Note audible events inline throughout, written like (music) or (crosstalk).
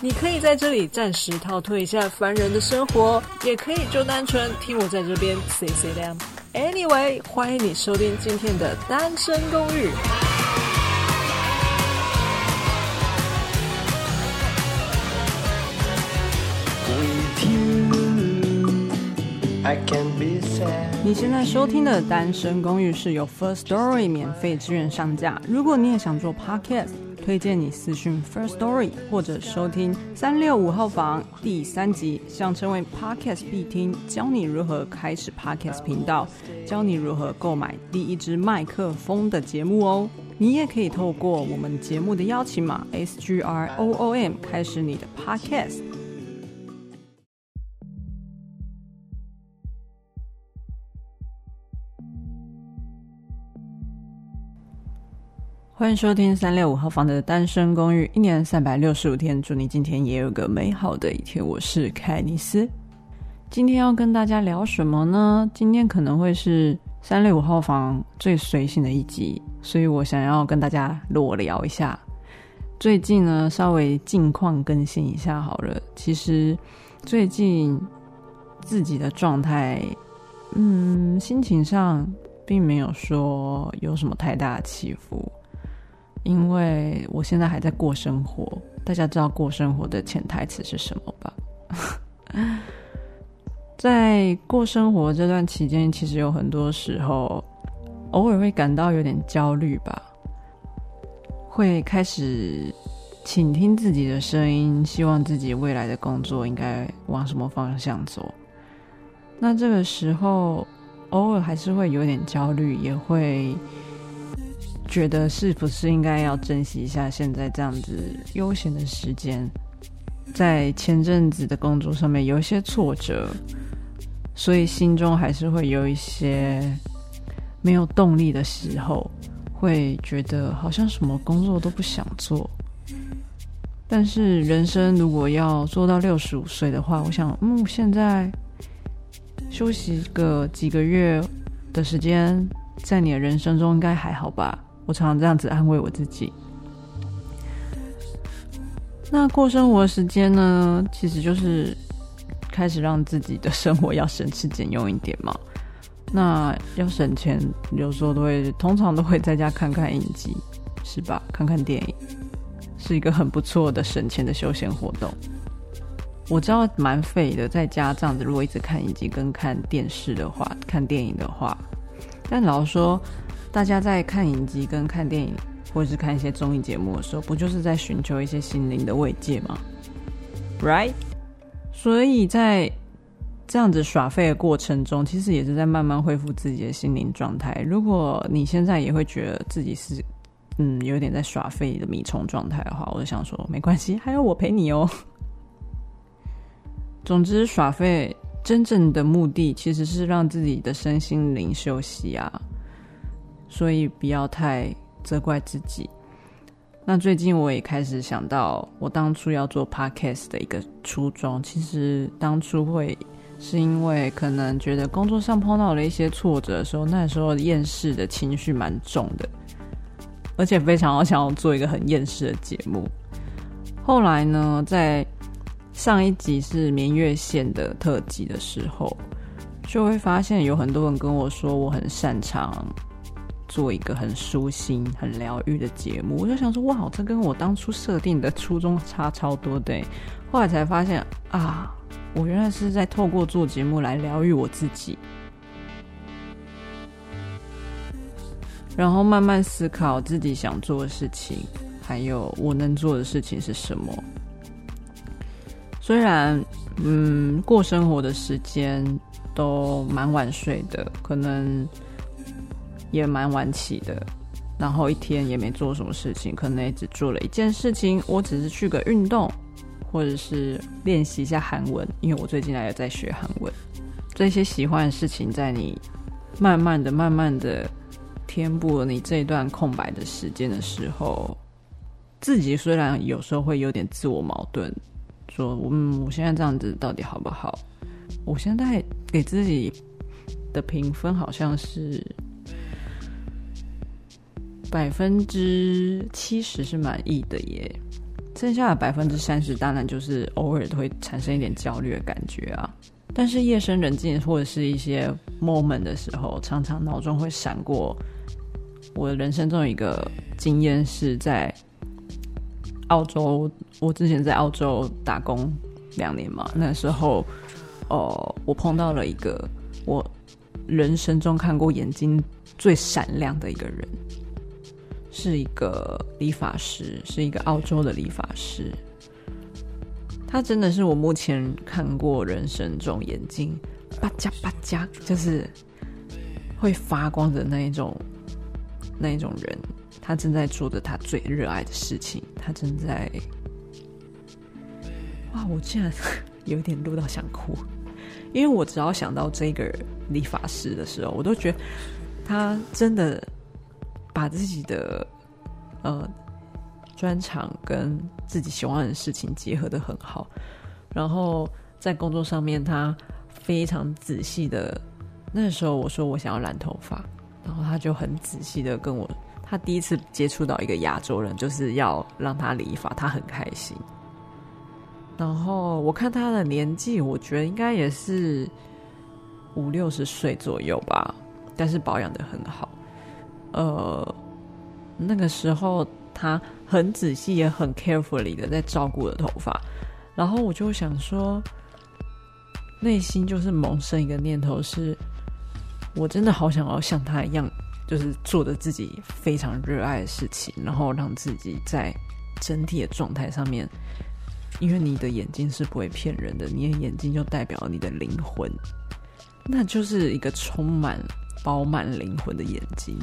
你可以在这里暂时逃脱一下凡人的生活，也可以就单纯听我在这边 say say 亮。Anyway，欢迎你收听今天的单身公寓。你现在收听的《单身公寓》是由 First Story 免费支援上架。如果你也想做 Podcast，推荐你私讯 First Story 或者收听三六五号房第三集，想成为 Podcast 必听，教你如何开始 Podcast 频道，教你如何购买第一支麦克风的节目哦。你也可以透过我们节目的邀请码 S G R O O M 开始你的 Podcast。欢迎收听三六五号房的单身公寓，一年三百六十五天，祝你今天也有个美好的一天。我是凯尼斯，今天要跟大家聊什么呢？今天可能会是三六五号房最随性的一集，所以我想要跟大家裸聊一下。最近呢，稍微近况更新一下好了。其实最近自己的状态，嗯，心情上并没有说有什么太大的起伏。因为我现在还在过生活，大家知道过生活的潜台词是什么吧？(laughs) 在过生活这段期间，其实有很多时候，偶尔会感到有点焦虑吧，会开始倾听自己的声音，希望自己未来的工作应该往什么方向走。那这个时候，偶尔还是会有点焦虑，也会。觉得是不是应该要珍惜一下现在这样子悠闲的时间？在前阵子的工作上面有一些挫折，所以心中还是会有一些没有动力的时候，会觉得好像什么工作都不想做。但是人生如果要做到六十五岁的话，我想，嗯，现在休息个几个月的时间，在你的人生中应该还好吧？我常常这样子安慰我自己。那过生活的时间呢，其实就是开始让自己的生活要省吃俭用一点嘛。那要省钱，有时候都会，通常都会在家看看影集，是吧？看看电影，是一个很不错的省钱的休闲活动。我知道蛮费的，在家这样子，如果一直看影集跟看电视的话，看电影的话，但老实说。大家在看影集、跟看电影，或者是看一些综艺节目的时候，不就是在寻求一些心灵的慰藉吗？Right？所以在这样子耍废的过程中，其实也是在慢慢恢复自己的心灵状态。如果你现在也会觉得自己是嗯有点在耍废的米虫状态的话，我就想说没关系，还有我陪你哦。(laughs) 总之，耍废真正的目的其实是让自己的身心灵休息啊。所以不要太责怪自己。那最近我也开始想到，我当初要做 podcast 的一个初衷，其实当初会是因为可能觉得工作上碰到了一些挫折的时候，那时候厌世的情绪蛮重的，而且非常想要做一个很厌世的节目。后来呢，在上一集是明月线的特辑的时候，就会发现有很多人跟我说，我很擅长。做一个很舒心、很疗愈的节目，我就想说，哇，这跟我当初设定的初衷差超多的。后来才发现啊，我原来是在透过做节目来疗愈我自己，然后慢慢思考自己想做的事情，还有我能做的事情是什么。虽然，嗯，过生活的时间都蛮晚睡的，可能。也蛮晚起的，然后一天也没做什么事情，可能也只做了一件事情。我只是去个运动，或者是练习一下韩文，因为我最近还有在学韩文。这些喜欢的事情，在你慢慢的、慢慢的填补了你这一段空白的时间的时候，自己虽然有时候会有点自我矛盾，说：“嗯，我现在这样子到底好不好？”我现在给自己的评分好像是百分之七十是满意的耶，剩下的百分之三十当然就是偶尔会产生一点焦虑的感觉啊。但是夜深人静或者是一些 moment 的时候，常常脑中会闪过我的人生中有一个经验是在澳洲，我之前在澳洲打工两年嘛，那时候。哦、呃，我碰到了一个我人生中看过眼睛最闪亮的一个人，是一个理发师，是一个澳洲的理发师。他真的是我目前看过人生中眼睛吧嗒吧嗒，就是会发光的那一种那一种人。他正在做着他最热爱的事情，他正在……哇，我竟然有点录到想哭。因为我只要想到这个理发师的时候，我都觉得他真的把自己的呃专长跟自己喜欢的事情结合的很好。然后在工作上面，他非常仔细的。那时候我说我想要染头发，然后他就很仔细的跟我。他第一次接触到一个亚洲人，就是要让他理发，他很开心。然后我看他的年纪，我觉得应该也是五六十岁左右吧，但是保养的很好。呃，那个时候他很仔细也很 carefully 的在照顾我的头发，然后我就想说，内心就是萌生一个念头是，我真的好想要像他一样，就是做着自己非常热爱的事情，然后让自己在整体的状态上面。因为你的眼睛是不会骗人的，你的眼睛就代表你的灵魂，那就是一个充满、饱满灵魂的眼睛。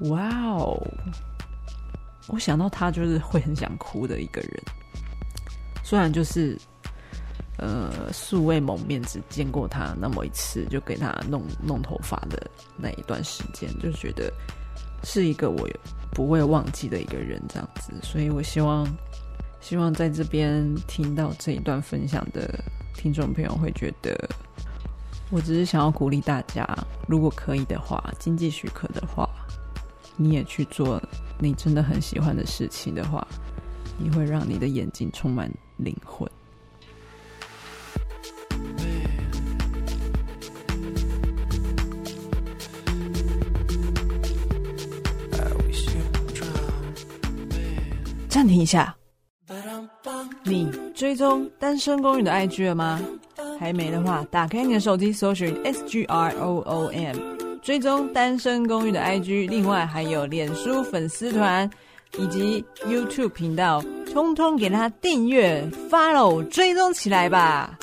哇哦！我想到他就是会很想哭的一个人，虽然就是呃素未谋面，只见过他那么一次，就给他弄弄头发的那一段时间，就觉得是一个我不会忘记的一个人，这样子。所以我希望。希望在这边听到这一段分享的听众朋友会觉得，我只是想要鼓励大家，如果可以的话，经济许可的话，你也去做你真的很喜欢的事情的话，你会让你的眼睛充满灵魂。暂停一下。你追踪单身公寓的 IG 了吗？还没的话，打开你的手机，搜寻 S G R O O M，追踪单身公寓的 IG。另外还有脸书粉丝团以及 YouTube 频道，通通给他订阅、Follow、追踪起来吧。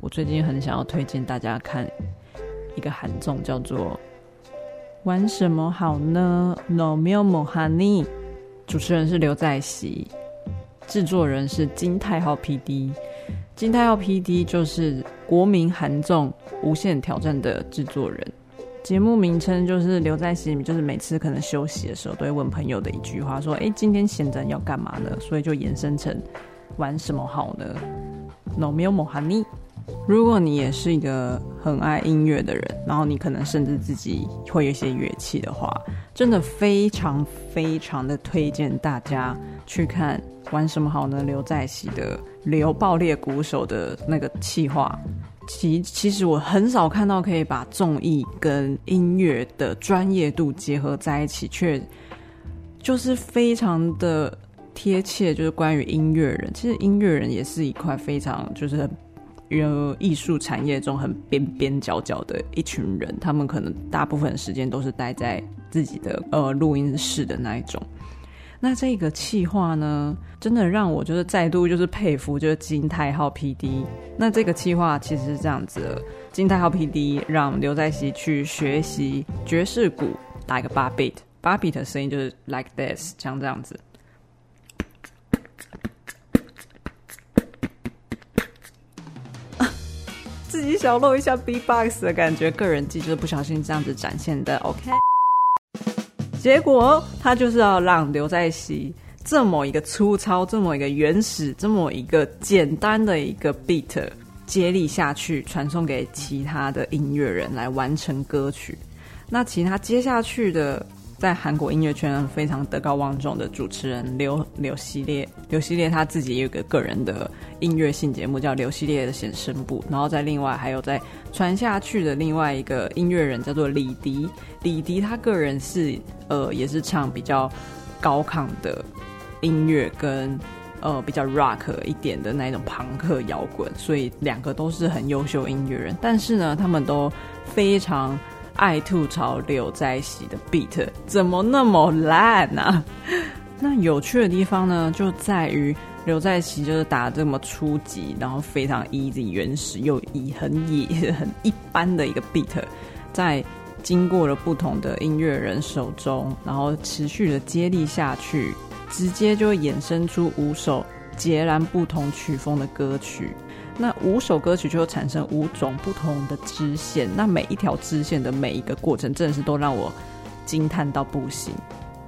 我最近很想要推荐大家看一个韩综，叫做。玩什么好呢？Nomelmohani，主持人是刘在锡，制作人是金泰浩 PD。金泰浩 PD 就是国民韩综《无限挑战》的制作人。节目名称就是留在心里，就是每次可能休息的时候，都会问朋友的一句话，说：“哎，今天闲着要干嘛呢？”所以就延伸成玩什么好呢？No, 没有莫汉尼。如果你也是一个很爱音乐的人，然后你可能甚至自己会有一些乐器的话，真的非常非常的推荐大家去看玩什么好呢？刘在熙的刘爆裂鼓手的那个企划，其其实我很少看到可以把综艺跟音乐的专业度结合在一起，却就是非常的贴切。就是关于音乐人，其实音乐人也是一块非常就是。(laughs) 因为，艺术产业中很边边角角的一群人，他们可能大部分时间都是待在自己的呃录音室的那一种。那这个企划呢，真的让我就是再度就是佩服，就是金泰浩 PD。那这个企划其实是这样子的，金泰浩 PD 让刘在熙去学习爵士鼓，打一个八 beat，八 beat 的声音就是 like this，像这样子。自己小露一下 B-box 的感觉，个人技就是不小心这样子展现的。OK，结果他就是要让刘在熙这么一个粗糙、这么一个原始、这么一个简单的一个 beat 接力下去，传送给其他的音乐人来完成歌曲。那其他接下去的。在韩国音乐圈非常德高望重的主持人刘刘希烈，刘希烈他自己也有个个人的音乐性节目叫刘希烈的显声部，然后在另外还有在传下去的另外一个音乐人叫做李迪，李迪他个人是呃也是唱比较高亢的音乐跟呃比较 rock 一点的那种朋克摇滚，所以两个都是很优秀音乐人，但是呢他们都非常。爱吐槽刘在锡的 beat 怎么那么烂、啊？(laughs) 那有趣的地方呢，就在于刘在锡就是打这么初级，然后非常 easy 原始又以很野很一般的一个 beat，在经过了不同的音乐人手中，然后持续的接力下去，直接就衍生出五首截然不同曲风的歌曲。那五首歌曲就会产生五种不同的支线，那每一条支线的每一个过程，真的是都让我惊叹到不行。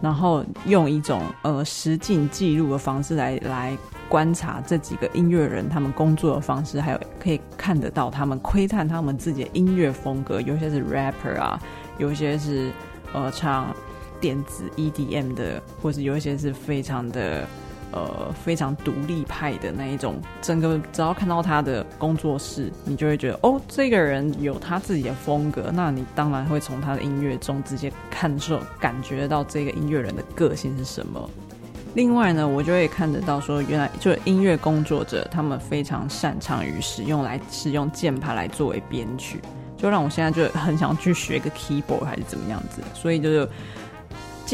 然后用一种呃实景记录的方式来来观察这几个音乐人他们工作的方式，还有可以看得到他们窥探他们自己的音乐风格，有些是 rapper 啊，有些是呃唱电子 EDM 的，或是有一些是非常的。呃，非常独立派的那一种，整个只要看到他的工作室，你就会觉得哦，这个人有他自己的风格。那你当然会从他的音乐中直接看受、感觉到这个音乐人的个性是什么。另外呢，我就会看得到说，原来就是音乐工作者他们非常擅长于使用来使用键盘来作为编曲，就让我现在就很想去学个 keyboard 还是怎么样子。所以就是。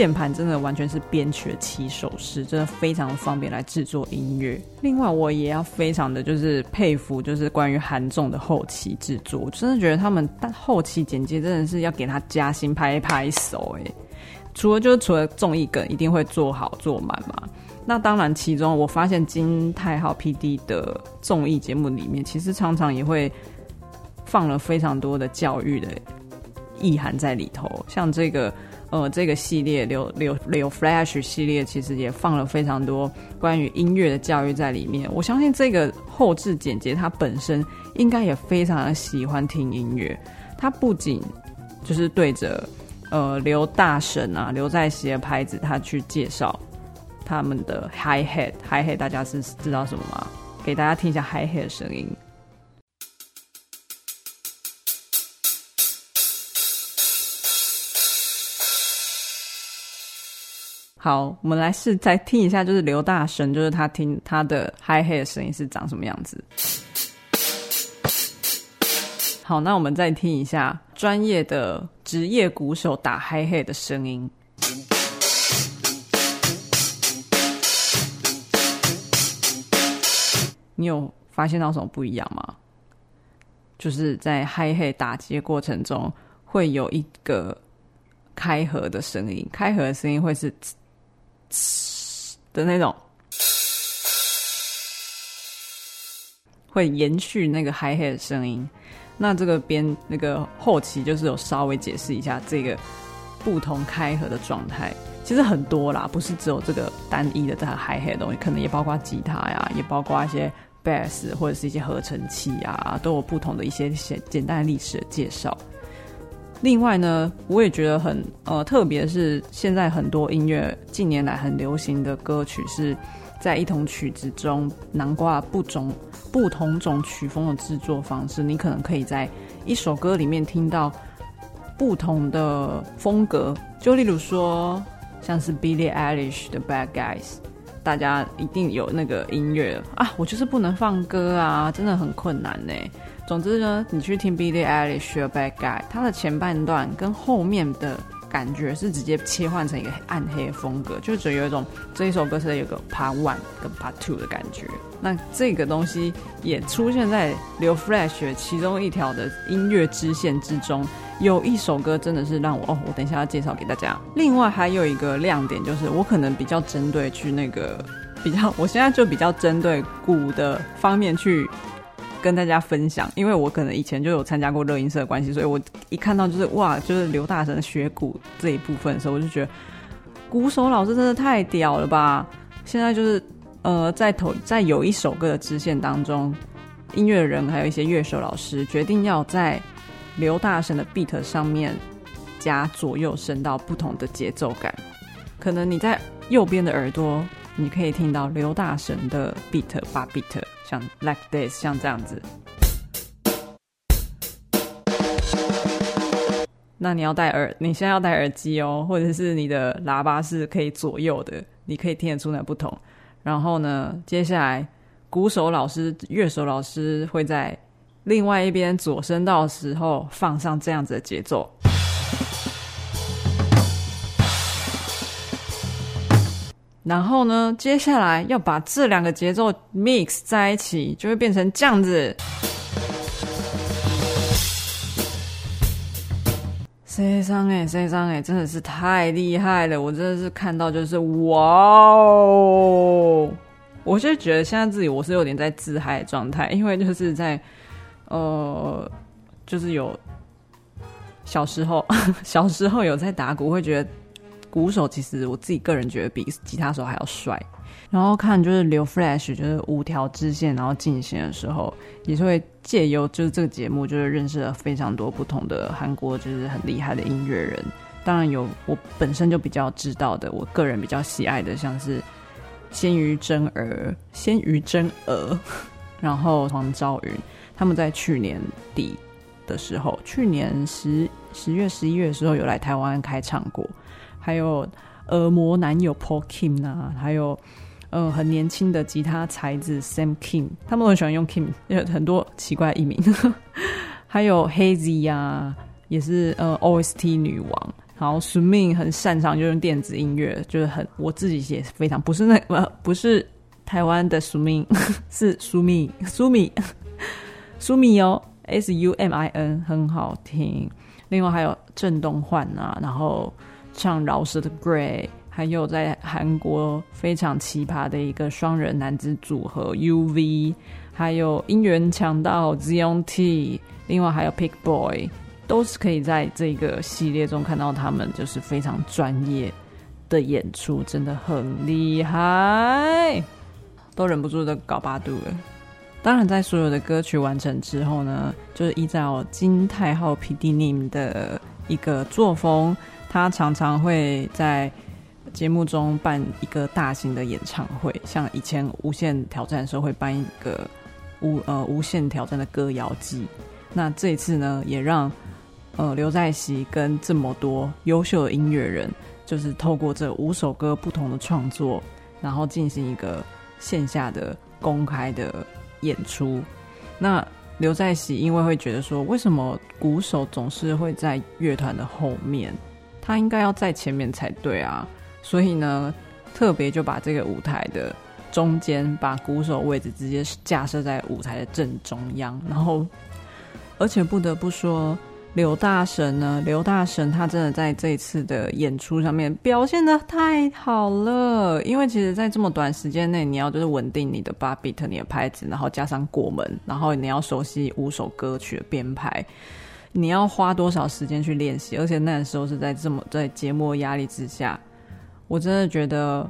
键盘真的完全是编曲的起手式，真的非常方便来制作音乐。另外，我也要非常的就是佩服，就是关于韩综的后期制作，我真的觉得他们但后期剪接真的是要给他加薪拍一拍手哎。除了就是除了综艺梗一定会做好做满嘛，那当然其中我发现金泰浩 PD 的综艺节目里面，其实常常也会放了非常多的教育的意涵在里头，像这个。呃，这个系列刘刘刘 Flash 系列其实也放了非常多关于音乐的教育在里面。我相信这个后置剪辑他本身应该也非常的喜欢听音乐。他不仅就是对着呃刘大神啊刘在锡的拍子，他去介绍他们的 Hi Hat Hi Hat，大家是知道什么吗？给大家听一下 Hi Hat 的声音。好，我们来试再听一下，就是刘大神，就是他听他的 hi hat 的声音是长什么样子。好，那我们再听一下专业的职业鼓手打 hi hat 的声音。你有发现到什么不一样吗？就是在 hi hat 打击过程中，会有一个开合的声音，开合的声音会是。的那种，会延续那个 hi hat 的声音。那这个边那个后期就是有稍微解释一下这个不同开合的状态，其实很多啦，不是只有这个单一的这个 hi hat 的东西，可能也包括吉他呀，也包括一些 bass 或者是一些合成器啊，都有不同的一些简简单的历史的介绍。另外呢，我也觉得很呃特别是现在很多音乐近年来很流行的歌曲，是在一同曲子中囊括不种不同种曲风的制作方式。你可能可以在一首歌里面听到不同的风格，就例如说像是 Billie Eilish 的 Bad Guys，大家一定有那个音乐啊，我就是不能放歌啊，真的很困难呢。总之呢，你去听 Billie Eilish 的 Bad Guy，它的前半段跟后面的感觉是直接切换成一个暗黑风格，就觉得有一种这一首歌是有个 Part One 跟 Part Two 的感觉。那这个东西也出现在刘 Flash 其中一条的音乐支线之中。有一首歌真的是让我哦，我等一下要介绍给大家。另外还有一个亮点就是，我可能比较针对去那个比较，我现在就比较针对鼓的方面去。跟大家分享，因为我可能以前就有参加过热音社的关系，所以我一看到就是哇，就是刘大神学鼓这一部分的时候，我就觉得鼓手老师真的太屌了吧！现在就是呃，在头在有一首歌的支线当中，音乐人还有一些乐手老师决定要在刘大神的 beat 上面加左右声道不同的节奏感，可能你在右边的耳朵。你可以听到刘大神的 beat 八 beat，像 like this，像这样子。那你要戴耳，你现在要戴耳机哦，或者是你的喇叭是可以左右的，你可以听得出那不同。然后呢，接下来鼓手老师、乐手老师会在另外一边左声道的时候放上这样子的节奏。然后呢，接下来要把这两个节奏 mix 在一起，就会变成这样子。谁上哎，谁上哎，真的是太厉害了！我真的是看到就是哇哦！我就觉得现在自己我是有点在自嗨状态，因为就是在呃，就是有小时候 (laughs) 小时候有在打鼓，会觉得。鼓手其实我自己个人觉得比吉他手还要帅，然后看就是刘 Flash 就是五条支线，然后进行的时候，也是会借由就是这个节目，就是认识了非常多不同的韩国就是很厉害的音乐人。当然有我本身就比较知道的，我个人比较喜爱的，像是鲜于真儿、鲜于真儿，然后黄昭云，他们在去年底的时候，去年十十月、十一月的时候有来台湾开唱过。还有恶魔男友 Paul Kim 啊，还有呃很年轻的吉他才子 Sam Kim，他们都很喜欢用 Kim，有很多奇怪的艺名。(laughs) 还有 Hazy 呀、也是呃 OST 女王。然后 Sumin 很擅长就用电子音乐，就是很我自己也非常不是那呃不是台湾的 Sumin，(laughs) 是 Sumi Sumi (laughs) Sumi 哦 S U M I N 很好听。另外还有郑东焕啊，然后。唱饶舌的 Gray，还有在韩国非常奇葩的一个双人男子组合 UV，还有音源强到 Zion T，另外还有 Pick Boy，都是可以在这个系列中看到他们就是非常专业的演出，真的很厉害，都忍不住的搞八度了。当然，在所有的歌曲完成之后呢，就是依照金泰浩 PD Name 的一个作风。他常常会在节目中办一个大型的演唱会，像以前无限挑战的时候会办一个无呃无限挑战的歌谣季。那这一次呢，也让呃刘在锡跟这么多优秀的音乐人，就是透过这五首歌不同的创作，然后进行一个线下的公开的演出。那刘在锡因为会觉得说，为什么鼓手总是会在乐团的后面？他应该要在前面才对啊，所以呢，特别就把这个舞台的中间，把鼓手位置直接架设在舞台的正中央，然后，而且不得不说，刘大神呢，刘大神他真的在这一次的演出上面表现的太好了，因为其实，在这么短时间内，你要就是稳定你的八 beat 你的拍子，然后加上过门，然后你要熟悉五首歌曲的编排。你要花多少时间去练习？而且那时候是在这么在节目压力之下，我真的觉得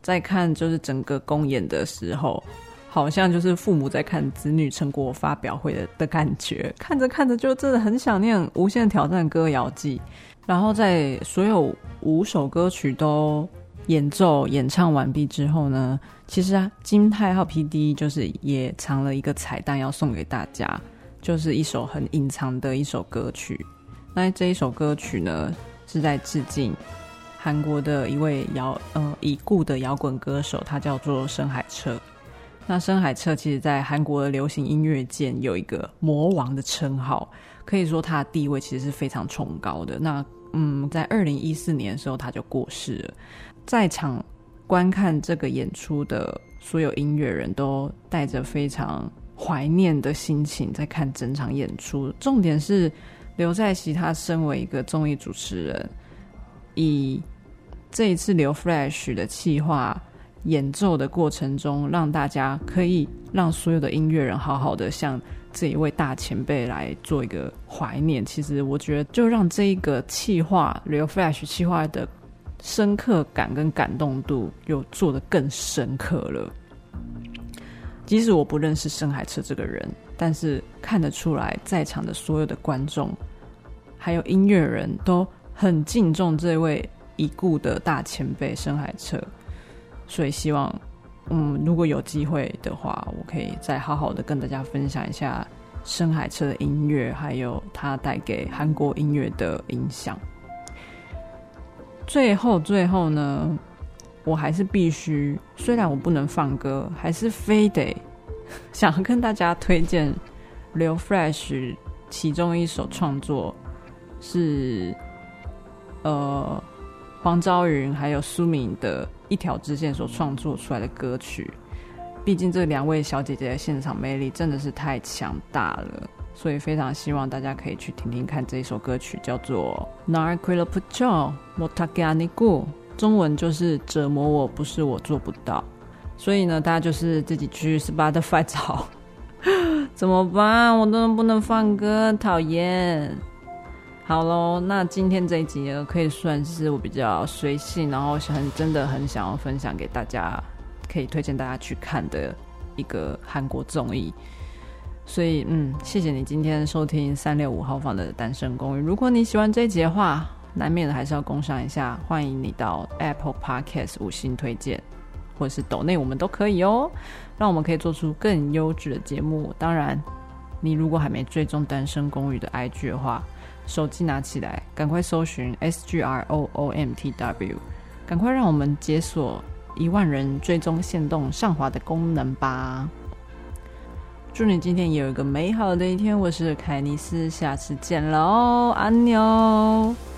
在看就是整个公演的时候，好像就是父母在看子女成果发表会的的感觉。看着看着就真的很想念《无限挑战歌谣季》。然后在所有五首歌曲都演奏演唱完毕之后呢，其实啊，金泰浩 PD 就是也藏了一个彩蛋要送给大家。就是一首很隐藏的一首歌曲，那这一首歌曲呢，是在致敬韩国的一位摇呃已故的摇滚歌手，他叫做深海彻。那深海彻其实在韩国的流行音乐界有一个魔王的称号，可以说他的地位其实是非常崇高的。那嗯，在二零一四年的时候他就过世了。在场观看这个演出的所有音乐人都带着非常怀念的心情在看整场演出。重点是刘在熙他身为一个综艺主持人，以这一次刘 Flash 的企划演奏的过程中，让大家可以让所有的音乐人好好的向这一位大前辈来做一个怀念。其实我觉得，就让这一个企划刘 Flash 企划的深刻感跟感动度又做得更深刻了。即使我不认识深海彻这个人，但是看得出来，在场的所有的观众还有音乐人都很敬重这位已故的大前辈深海彻。所以希望，嗯，如果有机会的话，我可以再好好的跟大家分享一下深海彻的音乐，还有他带给韩国音乐的影响。最后，最后呢，我还是必须，虽然我不能放歌，还是非得 (laughs) 想跟大家推荐《刘 Fresh》其中一首创作是呃黄昭云还有苏敏的一条支线所创作出来的歌曲。毕竟这两位小姐姐的现场魅力真的是太强大了。所以非常希望大家可以去听听看这一首歌曲，叫做《Narquilla Pucho Motagani Gu》。中文就是折磨我不是我做不到，所以呢，大家就是自己去 Spotify 找，(laughs) 怎么办？我都不能放歌，讨厌。好喽，那今天这一集呢，可以算是我比较随性，然后很真的很想要分享给大家，可以推荐大家去看的一个韩国综艺。所以，嗯，谢谢你今天收听三六五号房的单身公寓。如果你喜欢这一集的话，难免的还是要工商一下，欢迎你到 Apple Podcast 五星推荐，或者是抖内我们都可以哦，让我们可以做出更优质的节目。当然，你如果还没追踪单身公寓的 IG 的话，手机拿起来，赶快搜寻 S G R O O M T W，赶快让我们解锁一万人追踪限动上滑的功能吧！祝你今天也有一个美好的一天，我是凯尼斯，下次见喽，安妞。